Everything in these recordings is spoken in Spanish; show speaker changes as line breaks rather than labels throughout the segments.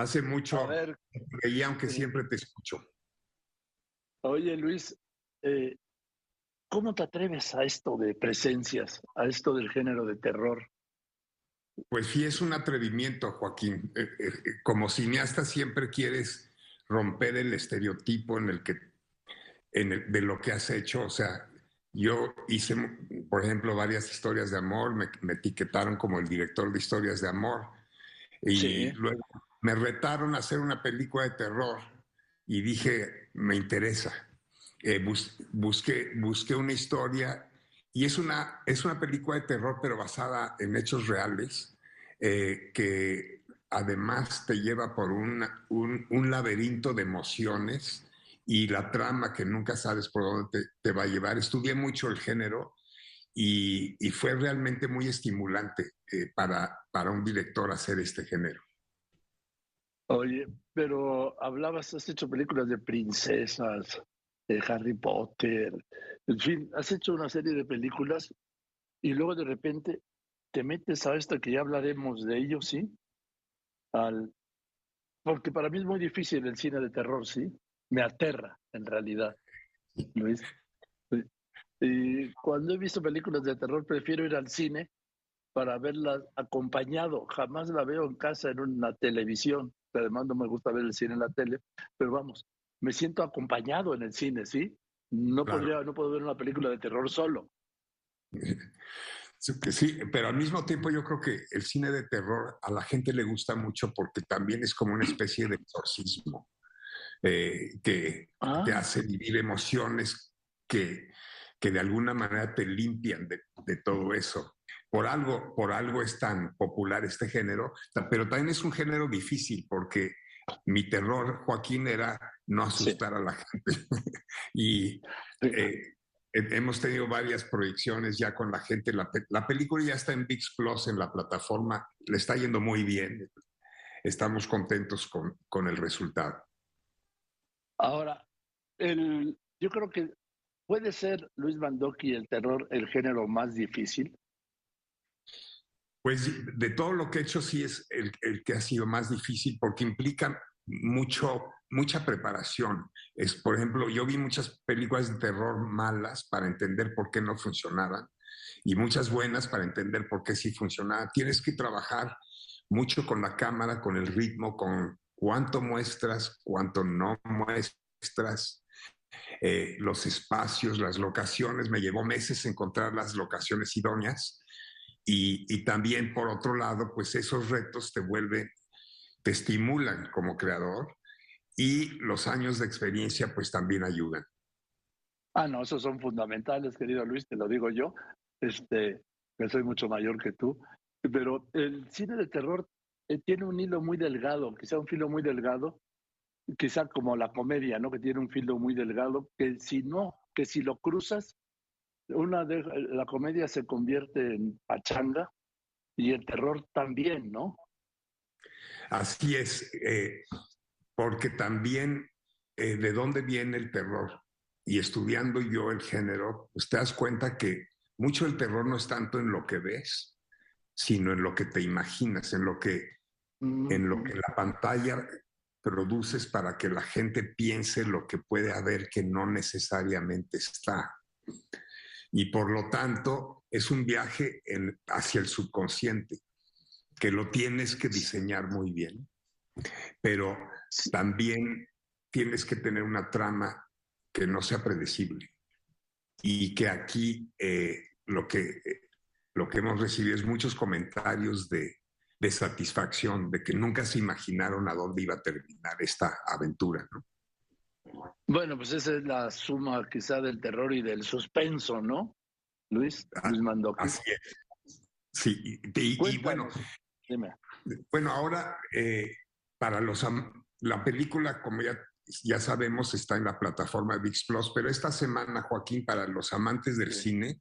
Hace mucho
A ver,
y aunque siempre te escucho.
oye Luis, eh, ¿cómo te atreves a esto de presencias, a esto del género de terror?
Pues sí, es un atrevimiento, Joaquín. Eh, eh, eh, como cineasta siempre quieres romper el estereotipo en el que, en el- de lo que has hecho. O sea, yo hice, por ejemplo, varias historias de amor, me, me etiquetaron como el director de historias de amor. Y
Sí.
luego me retaron a hacer una película de terror y dije, me interesa. Eh, bus- busqué, una historia y es una, es una película de terror, pero basada en hechos reales, eh, que además te lleva por un, un laberinto de emociones y la trama que nunca sabes por dónde te, te va a llevar. Estudié mucho el género y, y fue realmente muy estimulante eh, para, para un director hacer este género.
Oye, pero hablabas, has hecho películas de princesas, de Harry Potter, en fin, has hecho una serie de películas y luego de repente te metes a esta que ya hablaremos de ello, ¿sí? Al... Porque para mí es muy difícil el cine de terror, ¿sí? Me aterra, en realidad, Luis. Y cuando he visto películas de terror, prefiero ir al cine para verlas acompañado. Jamás la veo en casa en una televisión. Además, no me gusta ver el cine en la tele, pero vamos, me siento acompañado en el cine, ¿sí? No,
Claro.
podría, no puedo ver una película de terror solo.
Sí, que sí, pero al mismo tiempo yo creo que el cine de terror a la gente le gusta mucho porque también es como una especie de exorcismo eh, que
Ah,
te hace vivir emociones que, que de alguna manera te limpian de, de todo eso. Por algo, por algo es tan popular este género, pero también es un género difícil porque mi terror, Joaquín, era no asustar a la gente. y eh, he- hemos tenido varias proyecciones ya con la gente. La, pe- la película ya está en VIX Plus, en la plataforma. Le está yendo muy bien. Estamos contentos con, con el resultado.
Ahora, el, yo creo que puede ser Luis Mandoki el terror el género más difícil.
Pues de todo lo que he hecho, sí es el, que ha sido más difícil porque implica mucho, mucha preparación. Es, por ejemplo, yo vi muchas películas de terror malas para entender por qué no funcionaban y muchas buenas para entender por qué sí funcionaban. Tienes que trabajar mucho con la cámara, con el ritmo, con cuánto muestras, cuánto no muestras, eh, los espacios, las locaciones. Me llevó meses encontrar las locaciones idóneas. Y, también, por otro lado, pues esos retos te vuelven, te estimulan como creador y los años de experiencia pues también ayudan.
Ah, no, esos son fundamentales, querido Luis, te lo digo yo, este, que soy mucho mayor que tú, pero el cine de terror eh, tiene un hilo muy delgado, quizá un filo muy delgado, quizá como la comedia, ¿no? Que tiene un filo muy delgado, que si no, que si lo cruzas, una de la comedia se convierte en pachanga y el terror también, ¿no?
Así es, eh, porque también eh, de dónde viene el terror y estudiando yo el género, pues te das cuenta que mucho el terror no es tanto en lo que ves, sino en lo que te imaginas, en lo que, mm. en lo que la pantalla produces para que la gente piense lo que puede haber que no necesariamente está y por lo tanto es un viaje en, hacia el subconsciente, que lo tienes que diseñar muy bien, pero también tienes que tener una trama que no sea predecible y que aquí eh, lo, que, lo que hemos recibido es muchos comentarios de, de satisfacción, de que nunca se imaginaron a dónde iba a terminar esta aventura. ¿no?
Bueno, pues esa es la suma quizá del terror y del suspenso, ¿no? Luis, Luis Mandoki.
Así es. Sí, y, y, y bueno,
Dime.
bueno, ahora eh, para los la película, como ya, ya sabemos, está en la plataforma VIX Plus, pero esta semana, Joaquín, para los amantes del sí. cine,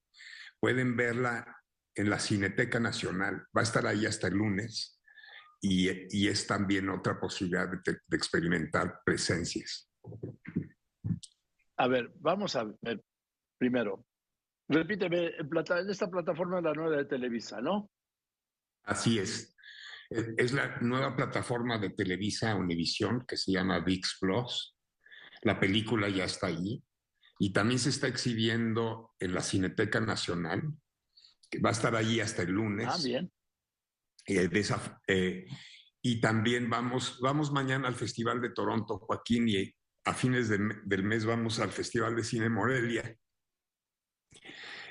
pueden verla en la Cineteca Nacional. Va a estar ahí hasta el lunes y, y es también otra posibilidad de, de experimentar presencias.
A ver, vamos a ver primero. Repíteme, en, esta plataforma la nueva de Televisa, ¿no?
Así es. Es la nueva plataforma de Televisa Univisión que se llama VIX Plus. La película ya está ahí y también se está exhibiendo en la Cineteca Nacional, que va a estar allí hasta el lunes.
Ah, bien.
Eh, eh, y también vamos, vamos mañana al Festival de Toronto, Joaquín, y a fines del mes vamos al Festival de Cine Morelia.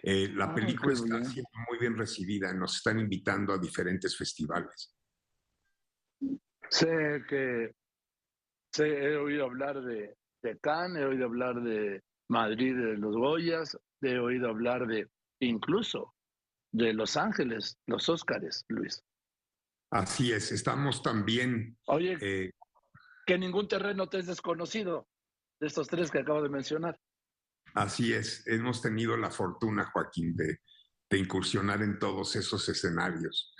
Eh, la ah, película está siendo muy bien recibida, nos están invitando a diferentes festivales.
Sé que he oído hablar de, de Cannes, he oído hablar de Madrid de los Goyas, he oído hablar de incluso de Los Ángeles, los Óscares, Luis.
Así es, estamos también.
Oye, eh, que ningún terreno te es desconocido de estos tres que acabo de mencionar.
Así es, hemos tenido la fortuna, Joaquín, de, de incursionar en todos esos escenarios.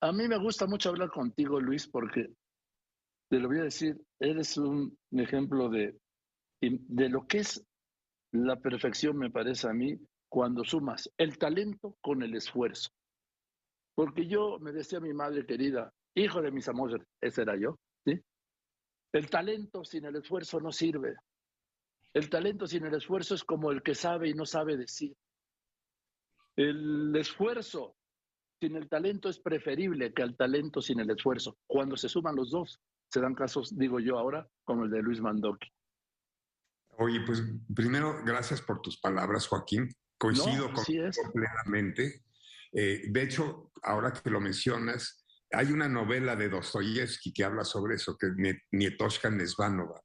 A mí me gusta mucho hablar contigo, Luis, porque te lo voy a decir, eres un ejemplo de, de lo que es la perfección, me parece a mí, cuando sumas el talento con el esfuerzo. Porque yo me decía a mi madre querida, hijo de mis amores, ese era yo, ¿sí? El talento sin el esfuerzo no sirve. El talento sin el esfuerzo es como el que sabe y no sabe decir. El esfuerzo sin el talento es preferible que el talento sin el esfuerzo. Cuando se suman los dos, se dan casos, digo yo ahora, como el de Luis Mandoki.
Oye, pues primero, gracias por tus palabras, Joaquín. Coincido con plenamente. Eh, de hecho, ahora que lo mencionas, hay una novela de Dostoyevsky que habla sobre eso, que es Nietoshka Nesvanova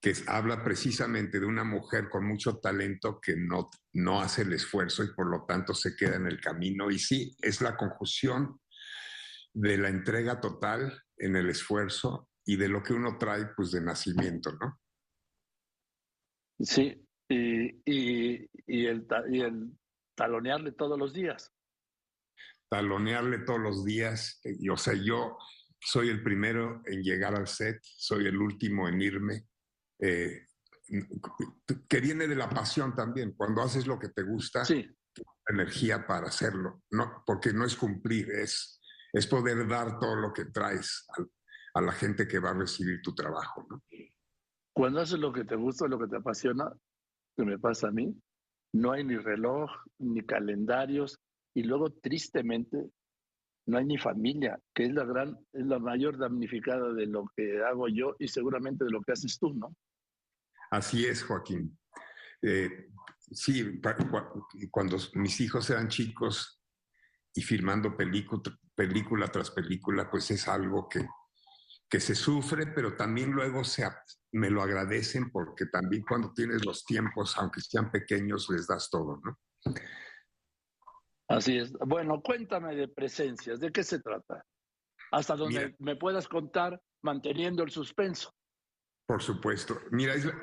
que habla precisamente de una mujer con mucho talento que no, no hace el esfuerzo y por lo tanto se queda en el camino. Y sí, es la conjunción de la entrega total en el esfuerzo y de lo que uno trae pues de nacimiento, ¿no?
Sí, y, y, el, y el talonearle todos los días.
Talonearle todos los días, y, o sea, yo soy el primero en llegar al set, soy el último en irme, eh, que viene de la pasión también. Cuando haces lo que te gusta,
sí.
energía para hacerlo, no, porque no es cumplir, es, es poder dar todo lo que traes a, a la gente que va a recibir tu trabajo. ¿no?
Cuando haces lo que te gusta, lo que te apasiona, que me pasa a mí, no hay ni reloj, ni calendarios, y luego tristemente no hay ni familia, que es la gran, es la mayor damnificada de lo que hago yo y seguramente de lo que haces tú, ¿no?
Así es, Joaquín. Eh, sí, cuando mis hijos eran chicos y filmando película, tras película, pues es algo que, que se sufre, pero también luego se, me lo agradecen porque también cuando tienes los tiempos, aunque sean pequeños, les das todo, ¿no?
Así es. Bueno, cuéntame de presencias, ¿de qué se trata? Hasta donde me puedas contar manteniendo el suspenso.
Por supuesto. Mira, es la,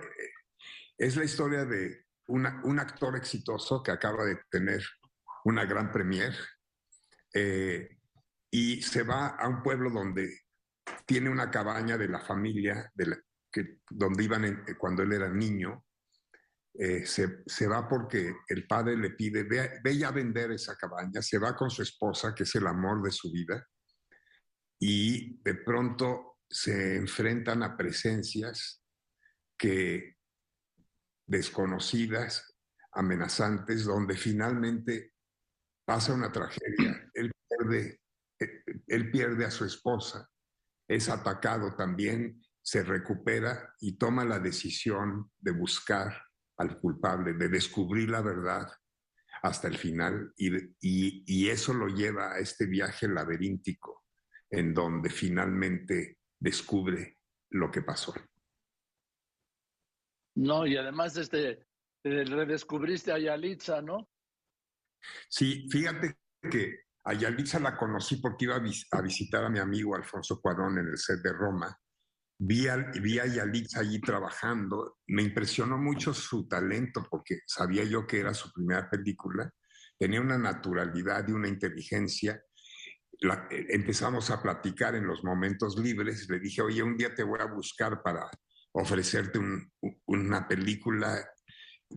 es la historia de un actor exitoso que acaba de tener una gran premier eh, y se va a un pueblo donde tiene una cabaña de la familia de que, donde iban cuando él era niño. Eh, se, se, va porque el padre le pide, ve, ve a vender esa cabaña, se va con su esposa, que es el amor de su vida, y de pronto se enfrentan a presencias que desconocidas, amenazantes, donde finalmente pasa una tragedia. Él pierde, eh, él pierde a su esposa, es atacado también, se recupera y toma la decisión de buscar al culpable, de descubrir la verdad hasta el final y, y, y eso lo lleva a este viaje laberíntico en donde finalmente descubre lo que pasó.
No, y además este, redescubriste a Yalitza, ¿no?
Sí, fíjate que a Yalitza la conocí porque iba a, visitar a mi amigo Alfonso Cuarón en el set de Roma. Vi a, vi allí trabajando. Me impresionó mucho su talento porque sabía yo que era su primera película. Tenía una naturalidad y una inteligencia. empezamos a platicar en los momentos libres. Le dije, oye, un día te voy a buscar para ofrecerte una película.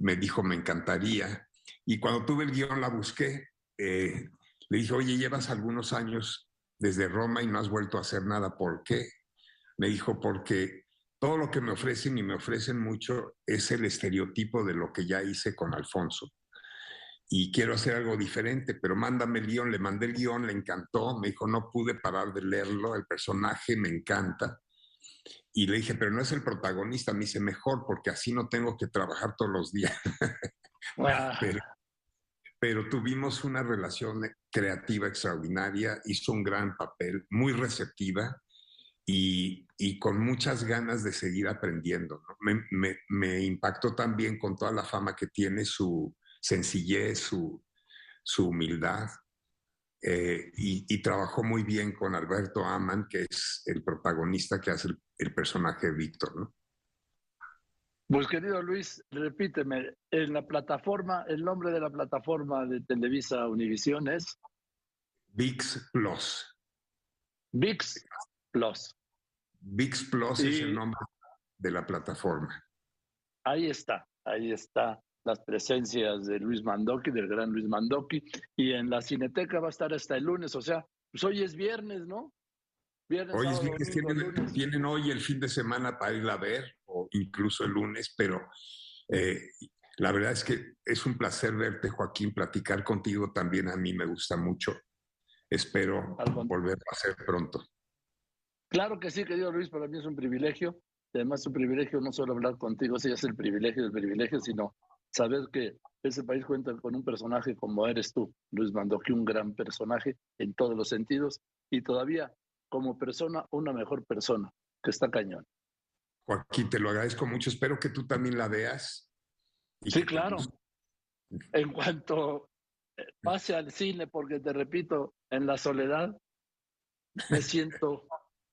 Me dijo, me encantaría. Y cuando tuve el guion la busqué, eh, Le dije, oye, llevas algunos años desde Roma y no has vuelto a hacer nada. ¿Por qué? Me dijo, porque todo lo que me ofrecen y me ofrecen mucho es el estereotipo de lo que ya hice con Alfonso. Y quiero hacer algo diferente, pero mándame el guion. Le mandé el guion, le encantó. Me dijo, no pude parar de leerlo. El personaje me encanta. Y le dije, pero no es el protagonista. Me dice, mejor, porque así no tengo que trabajar todos los días. pero, pero tuvimos una relación creativa extraordinaria. Hizo un gran papel, muy receptiva y, y, con muchas ganas de seguir aprendiendo. Me, me, me, impactó también con toda la fama que tiene su sencillez, su, su humildad. Eh, y, y, trabajó muy bien con Alberto Aman, que es el protagonista que hace el, el personaje Víctor. ¿no?
Pues querido Luis, repíteme, en la plataforma, el nombre de la plataforma de Televisa Univisión es
VIX Plus.
VIX Plus.
VIX Plus es el nombre de la plataforma.
Ahí está, ahí está las presencias de Luis Mandoki, del gran Luis Mandoki, y en la Cineteca va a estar hasta el lunes, o sea, pues hoy es viernes, ¿no?
Viernes, hoy es viernes, tienen, tienen, hoy el fin de semana para ir a ver, o incluso el lunes, pero eh, la verdad es que es un placer verte, Joaquín, platicar contigo también a mí me gusta mucho. Espero volver a hacer pronto.
Claro que sí, querido Luis, para mí es un privilegio. Además, es un privilegio no solo hablar contigo, si es el privilegio del privilegio, sino saber que ese país cuenta con un personaje como eres tú, Luis Mandoki, un gran personaje en todos los sentidos y todavía como persona una mejor persona, que está cañón.
Joaquín, te lo agradezco mucho. Espero que tú también la veas.
sí, claro. En cuanto eh, pase al cine, porque te repito, en la soledad me siento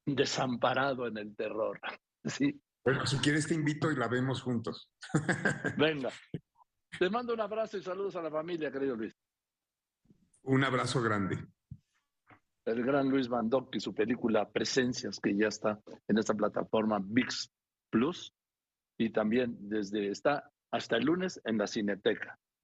desamparado en el terror. Sí.
Bueno, si quieres te invito y la vemos juntos.
Venga. Te mando un abrazo y saludos a la familia, querido Luis.
Un abrazo grande.
El gran Luis Mandoc y su película Presencias, que ya está en esta plataforma VIX Plus y también desde está hasta el lunes en la Cineteca.